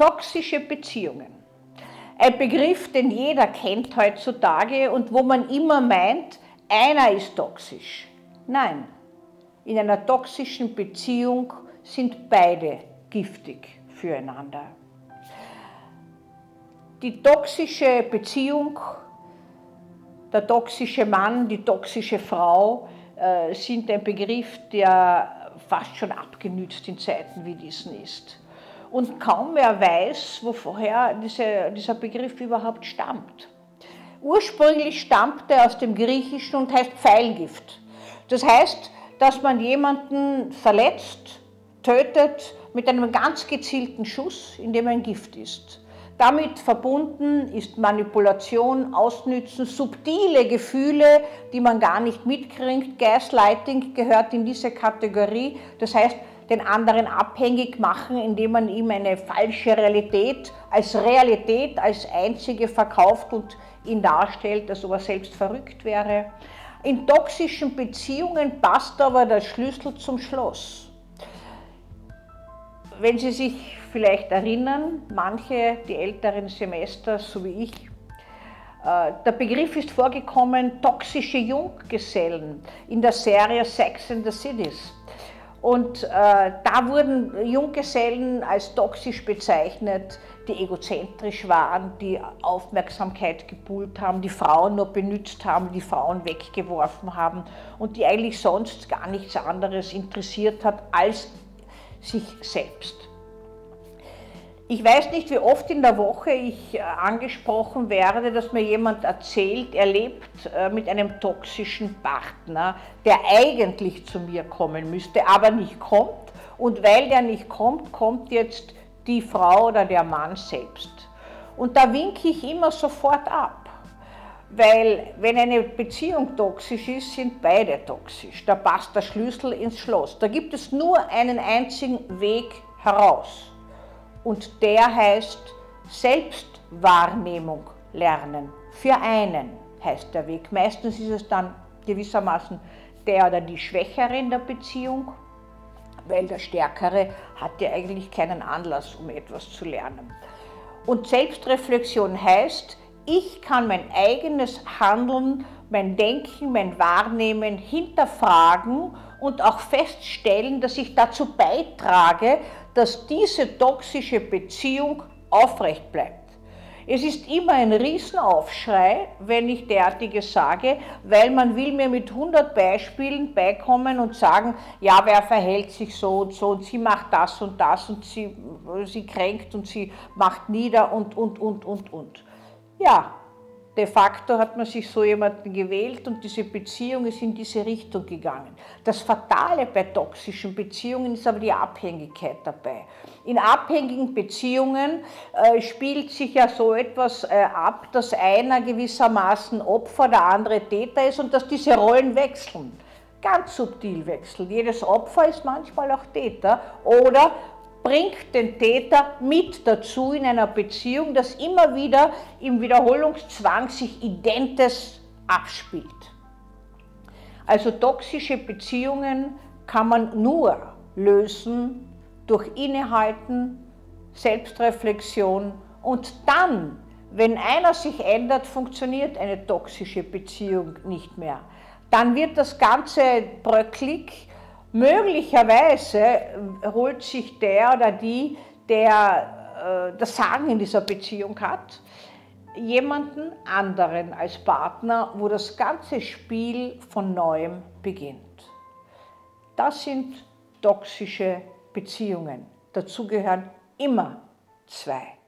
Toxische Beziehungen. Ein Begriff, den jeder kennt heutzutage und wo man immer meint, einer ist toxisch. Nein, in einer toxischen Beziehung sind beide giftig füreinander. Die toxische Beziehung, der toxische Mann, die toxische Frau äh, sind ein Begriff, der fast schon abgenützt in Zeiten wie diesen ist. Und kaum wer weiß, woher diese, dieser Begriff überhaupt stammt. Ursprünglich stammt er aus dem Griechischen und heißt Pfeilgift. Das heißt, dass man jemanden verletzt, tötet mit einem ganz gezielten Schuss, in dem ein Gift ist. Damit verbunden ist Manipulation, Ausnützen, subtile Gefühle, die man gar nicht mitkriegt. Gaslighting gehört in diese Kategorie. Das heißt, den anderen abhängig machen, indem man ihm eine falsche Realität als Realität, als einzige verkauft und ihn darstellt, als ob er selbst verrückt wäre. In toxischen Beziehungen passt aber der Schlüssel zum Schloss. Wenn Sie sich vielleicht erinnern, manche, die älteren Semester, so wie ich, äh, der Begriff ist vorgekommen, toxische Junggesellen in der Serie Sex and the Cities. Und äh, da wurden Junggesellen als toxisch bezeichnet, die egozentrisch waren, die Aufmerksamkeit gepult haben, die Frauen nur benützt haben, die Frauen weggeworfen haben und die eigentlich sonst gar nichts anderes interessiert hat als sich selbst. Ich weiß nicht, wie oft in der Woche ich äh, angesprochen werde, dass mir jemand erzählt, er lebt äh, mit einem toxischen Partner, der eigentlich zu mir kommen müsste, aber nicht kommt. Und weil der nicht kommt, kommt jetzt die Frau oder der Mann selbst. Und da winke ich immer sofort ab. Weil wenn eine Beziehung toxisch ist, sind beide toxisch. Da passt der Schlüssel ins Schloss. Da gibt es nur einen einzigen Weg heraus. Und der heißt Selbstwahrnehmung lernen. Für einen heißt der Weg. Meistens ist es dann gewissermaßen der oder die Schwächere in der Beziehung, weil der Stärkere hat ja eigentlich keinen Anlass, um etwas zu lernen. Und Selbstreflexion heißt, ich kann mein eigenes Handeln, mein Denken, mein Wahrnehmen hinterfragen und auch feststellen, dass ich dazu beitrage, dass diese toxische Beziehung aufrecht bleibt. Es ist immer ein Riesenaufschrei, wenn ich derartiges sage, weil man will mir mit 100 Beispielen beikommen und sagen, ja, wer verhält sich so und so und sie macht das und das und sie, sie kränkt und sie macht nieder und, und, und, und, und. Ja, de facto hat man sich so jemanden gewählt und diese Beziehung ist in diese Richtung gegangen. Das Fatale bei toxischen Beziehungen ist aber die Abhängigkeit dabei. In abhängigen Beziehungen äh, spielt sich ja so etwas äh, ab, dass einer gewissermaßen Opfer, der andere Täter ist und dass diese Rollen wechseln ganz subtil wechseln. Jedes Opfer ist manchmal auch Täter oder bringt den Täter mit dazu in einer Beziehung, dass immer wieder im Wiederholungszwang sich Identes abspielt. Also toxische Beziehungen kann man nur lösen durch Innehalten, Selbstreflexion und dann, wenn einer sich ändert, funktioniert eine toxische Beziehung nicht mehr. Dann wird das Ganze bröcklig, Möglicherweise holt sich der oder die, der äh, das Sagen in dieser Beziehung hat, jemanden anderen als Partner, wo das ganze Spiel von neuem beginnt. Das sind toxische Beziehungen. Dazu gehören immer zwei.